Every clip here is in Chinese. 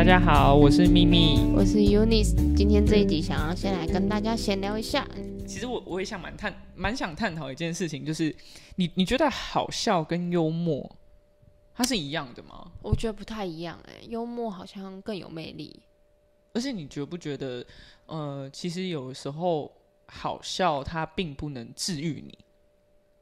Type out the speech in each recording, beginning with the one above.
大家好，我是咪咪。我是 Unis，今天这一集想要先来跟大家闲聊一下。其实我我也想蛮探蛮想探讨一件事情，就是你你觉得好笑跟幽默，它是一样的吗？我觉得不太一样哎、幽默好像更有魅力。而且你觉不觉得，呃，其实有时候好笑它并不能治愈你，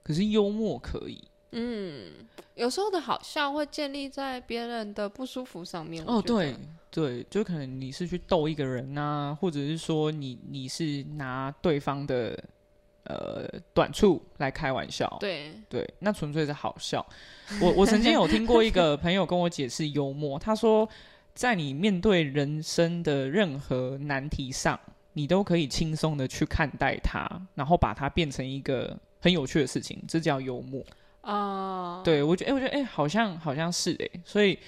可是幽默可以。嗯，有时候的好笑会建立在别人的不舒服上面。哦，对，对，就可能你是去逗一个人啊、或者是说你你是拿对方的呃短处来开玩笑，对，对，那纯粹是好笑。我我曾经有听过一个朋友跟我解释幽默，他说，在你面对人生的任何难题上，你都可以轻松的去看待它，然后把它变成一个很有趣的事情，这叫幽默。啊、对我觉得，哎、我觉得，哎、好像好像是哎、所以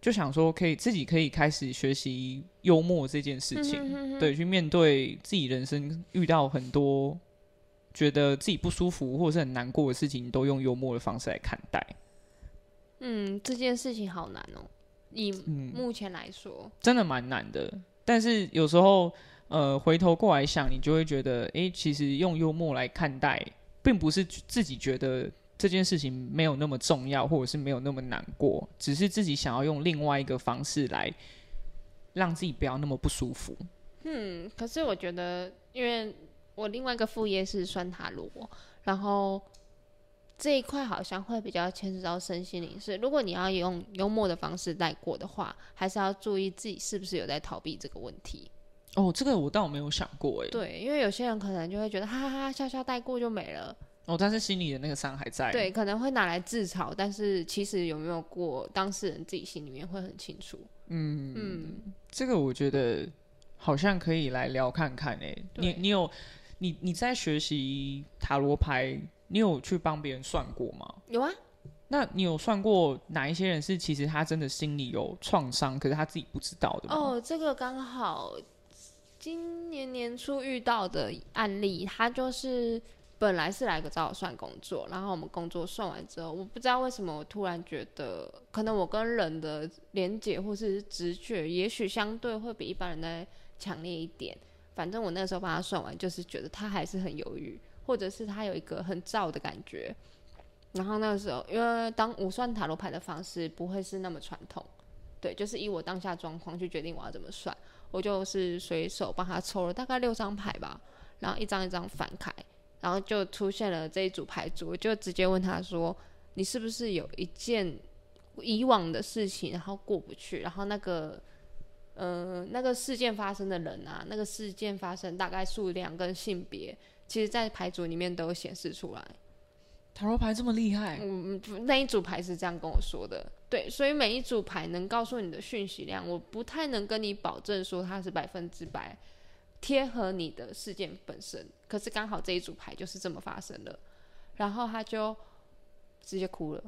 就想说，可以自己可以开始学习幽默这件事情，嗯哼哼哼对，去面对自己人生遇到很多觉得自己不舒服或者是很难过的事情，都用幽默的方式来看待。嗯，这件事情好难哦、以嗯，目前来说，真的蛮难的。但是有时候，呃，回头过来想，你就会觉得，哎，其实用幽默来看待，并不是自己觉得这件事情没有那么重要，或者是没有那么难过，只是自己想要用另外一个方式来让自己不要那么不舒服。嗯，可是我觉得，因为我另外一个副业是酸塔罗，然后这一块好像会比较牵涉到身心灵。是，如果你要用幽默的方式带过的话，还是要注意自己是不是有在逃避这个问题。哦，这个我倒没有想过，哎。对，因为有些人可能就会觉得哈哈哈笑笑带过就没了，哦，但是心里的那个伤还在。对，可能会拿来自嘲，但是其实有没有过，当事人自己心里面会很清楚。嗯嗯，这个我觉得好像可以来聊看看诶、你你有你你在学习塔罗牌，你有去帮别人算过吗？有啊，那你有算过哪一些人是其实他真的心里有创伤，可是他自己不知道的吗？哦，这个刚好今年年初遇到的案例，他就是本来是来个找我算工作，然后我们工作算完之后，我不知道为什么我突然觉得，可能我跟人的连接或是直觉，也许相对会比一般人再强烈一点。反正我那时候帮他算完，就是觉得他还是很犹豫，或者是他有一个很燥的感觉。然后那个时候，因为当我算塔罗牌的方式不会是那么传统，对，就是以我当下状况去决定我要怎么算。我就是随手帮他抽了大概六张牌吧，然后一张一张翻开，然后就出现了这一组牌组，我就直接问他说：“你是不是有一件以往的事情，然后过不去，然后那个呃那个事件发生的人啊，那个事件发生大概数量跟性别，其实在牌组里面都有显示出来。”塔罗牌这么厉害，嗯，那一组牌是这样跟我说的，对，所以每一组牌能告诉你的讯息量，我不太能跟你保证说它是百分之百贴合你的事件本身。可是刚好这一组牌就是这么发生的，然后他就直接哭了，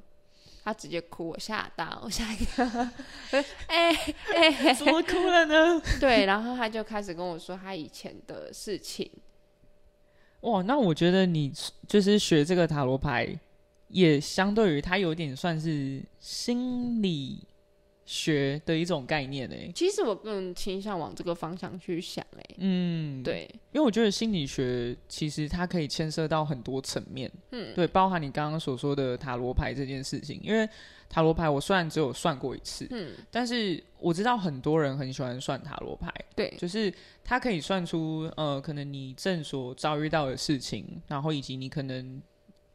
他直接哭，我吓到，我吓一跳，哎哎、怎么哭了呢？对，然后他就开始跟我说他以前的事情，哇，那我觉得你就是学这个塔罗牌，也相对于他有点算是心理学的一种概念诶。其实我更倾向往这个方向去想、哎，嗯，对，因为我觉得心理学其实它可以牵涉到很多层面，嗯，对，包含你刚刚所说的塔罗牌这件事情。因为塔罗牌我虽然只有算过一次，嗯，但是我知道很多人很喜欢算塔罗牌，对，就是它可以算出呃，可能你正所遭遇到的事情，然后以及你可能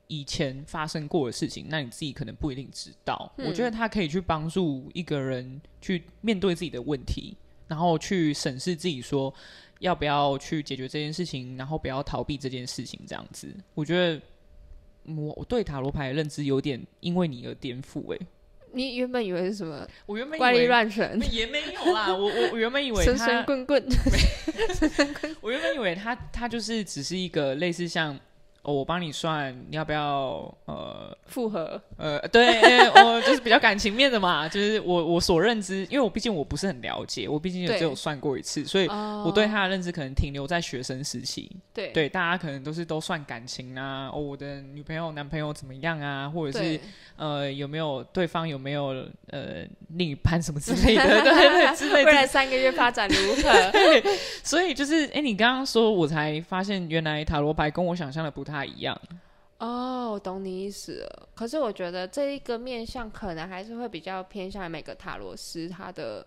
以前发生过的事情，那你自己可能不一定知道。嗯我觉得它可以去帮助一个人去面对自己的问题，然后去审视自己说要不要去解决这件事情，然后不要逃避这件事情，这样子。我觉得。嗯我我对塔罗牌的认知有点因为你而颠覆诶、你原本以为是什么我原本以怪力为乱神、也没有啦，我我我原本以为神他 神棍棍，我原本以为他他就是只是一个类似像哦，我帮你算，你要不要呃复合，呃，对，我就是比较感情面的嘛，就是我我所认知，因为我毕竟我不是很了解，我毕竟也只有算过一次，所以我对他的认知可能停留在学生时期。对对，大家可能都是都算感情啊，哦，我的女朋友、男朋友怎么样啊，或者是呃有没有对方有没有呃另一半什么之类的，对对对之类 未来。三个月发展如何？所以就是，哎、你刚刚说，我才发现原来塔罗牌跟我想象的不太一样。哦，我懂你意思了。可是我觉得这一个面相可能还是会比较偏向每个塔罗师他的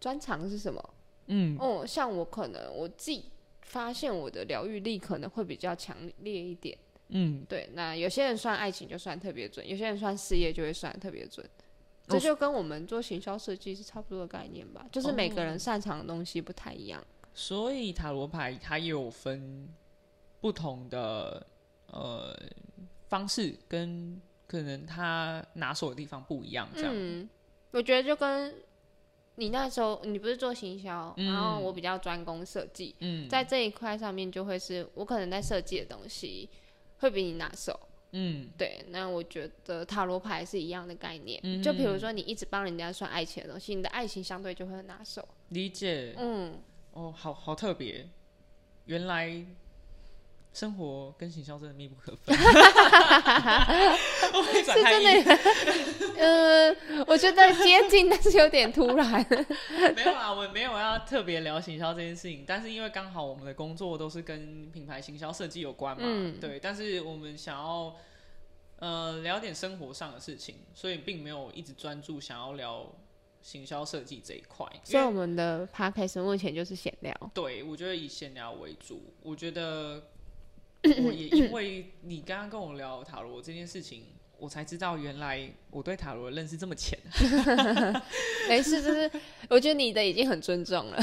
专长是什么。嗯，哦，像我可能我自己发现我的疗愈力可能会比较强烈一点。嗯，对，那有些人算爱情就算特别准，有些人算事业就会算特别准。这哦就跟我们做行销设计是差不多的概念吧，就是每个人擅长的东西不太一样。所以塔罗牌它也有分不同的呃方式，跟可能他拿手的地方不一样，这样。嗯，我觉得就跟你那时候你不是做行销，嗯然后我比较专攻设计，嗯在这一块上面就会是我可能在设计的东西会比你拿手。嗯对，那我觉得塔罗牌是一样的概念。嗯就比如说你一直帮人家算爱情的东西，你的爱情相对就会很拿手。理解。嗯，哦，好好特别，原来生活跟行销真的密不可分。我会是真，的，呃，我觉得接近，但是有点突然。没有啊，我没有要特别聊行销这件事情，但是因为刚好我们的工作都是跟品牌行销设计有关嘛，嗯对，但是我们想要呃聊点生活上的事情，所以并没有一直专注想要聊行销设计这一块，所以我们的 podcast 目前就是闲聊。对我觉得以闲聊为主，我觉得我也因为你刚刚跟我聊塔罗这件事情。我才知道，原来我对塔罗的认识这么浅。没事，就是我觉得你的已经很尊重了。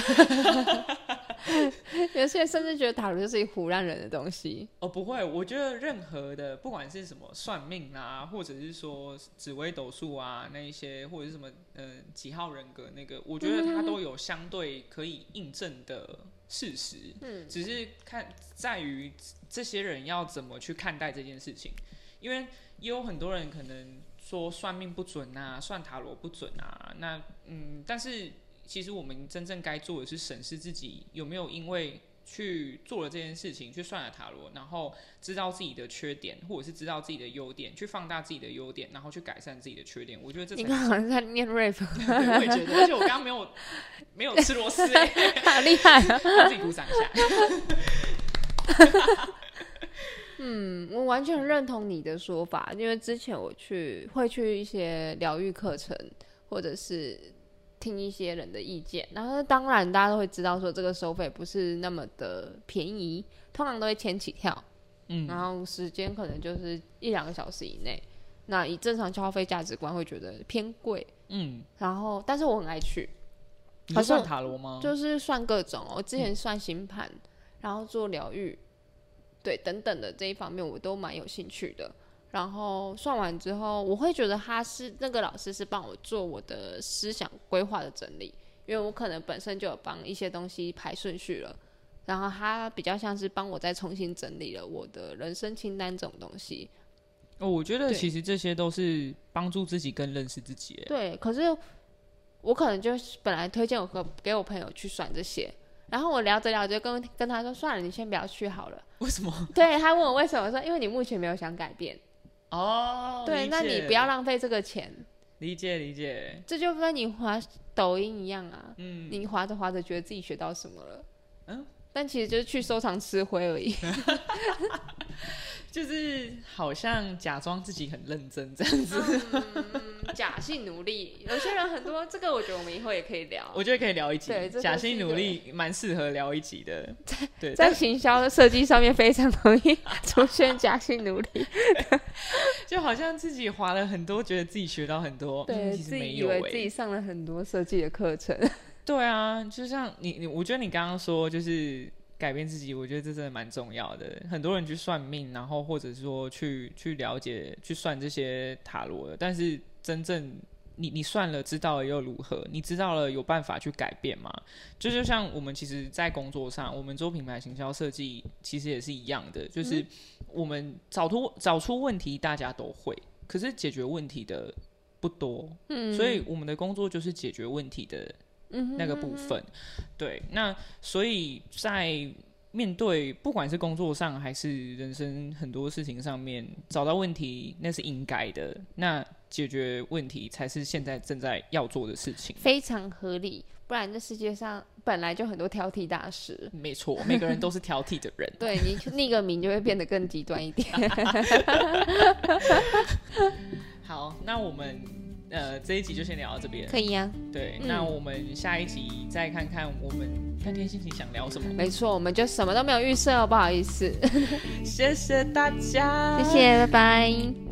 有些人甚至觉得塔罗就是一胡乱人的东西。哦，不会，我觉得任何的，不管是什么算命啊，或者是说紫微斗数啊，那一些，或者是什么呃几号人格那个，我觉得它都有相对可以印证的事实。嗯，只是看在于这些人要怎么去看待这件事情，因为也有很多人可能说算命不准啊，算塔罗不准啊，那嗯，但是其实我们真正该做的是审视自己有没有因为去做了这件事情，去算了塔罗，然后知道自己的缺点，或者是知道自己的优点，去放大自己的优点，然后去改善自己的缺点。我觉得这才你刚好像在念 rap，对，我也觉得，而且我刚刚没有 没有吃螺丝、欸，好厉害 自己鼓掌一下。嗯，我完全认同你的说法，因为之前我去会去一些疗愈课程，或者是听一些人的意见，然后当然大家都会知道说这个收费不是那么的便宜，通常都会千起跳，嗯然后时间可能就是一两个小时以内，那以正常消费价值观会觉得偏贵，嗯，然后但是我很爱去，你算塔罗吗？就是算各种哦，我之前算星盘，然后做疗愈，对等等的这一方面我都蛮有兴趣的。然后算完之后，我会觉得他是那个老师是帮我做我的思想规划的整理，因为我可能本身就有帮一些东西排顺序了，然后他比较像是帮我再重新整理了我的人生清单这种东西。哦，我觉得其实这些都是帮助自己更认识自己。对，可是我可能就是本来推荐我和给我朋友去算这些，然后我聊着聊着跟跟他说算了，你先不要去好了。为什么？对他问我为什么，说因为你目前没有想改变。哦，对，那你不要浪费这个钱，理解理解。这就跟你滑抖音一样啊。嗯，你滑着滑着觉得自己学到什么了，嗯，但其实就是去收藏吃灰而已。就是好像假装自己很认真这样子。嗯假性努力，有些人很多，这个我觉得我们以后也可以聊。我觉得可以聊一集对，假性努力蛮适合聊一集的。对，在行销的设计上面非常容易出现假性努力，就好像自己划了很多，觉得自己学到很多，嗯对其实自己以没有欸为自己上了很多设计的课程。对啊，就像你你，我觉得你刚刚说就是改变自己，我觉得这真的蛮重要的。很多人去算命，然后或者说去去了解、去算这些塔罗的，但是真正你你算了，知道了又如何？你知道了有办法去改变吗？就就像我们其实，在工作上，我们做品牌行销设计，其实也是一样的，就是我们找出找出问题，大家都会，可是解决问题的不多，嗯，所以我们的工作就是解决问题的那个部分，对，那所以在。面对不管是工作上还是人生很多事情上面，找到问题那是应该的，那解决问题才是现在正在要做的事情，非常合理。不然这世界上本来就很多挑剔大师，没错，每个人都是挑剔的人，对你匿个名就会变得更极端一点。好，那我们。呃，这一集就先聊到这边，可以呀。对，那我们下一集再看看我们当天心情想聊什么。没错，我们就什么都没有预设哦，不好意思。谢谢大家，谢谢，拜拜。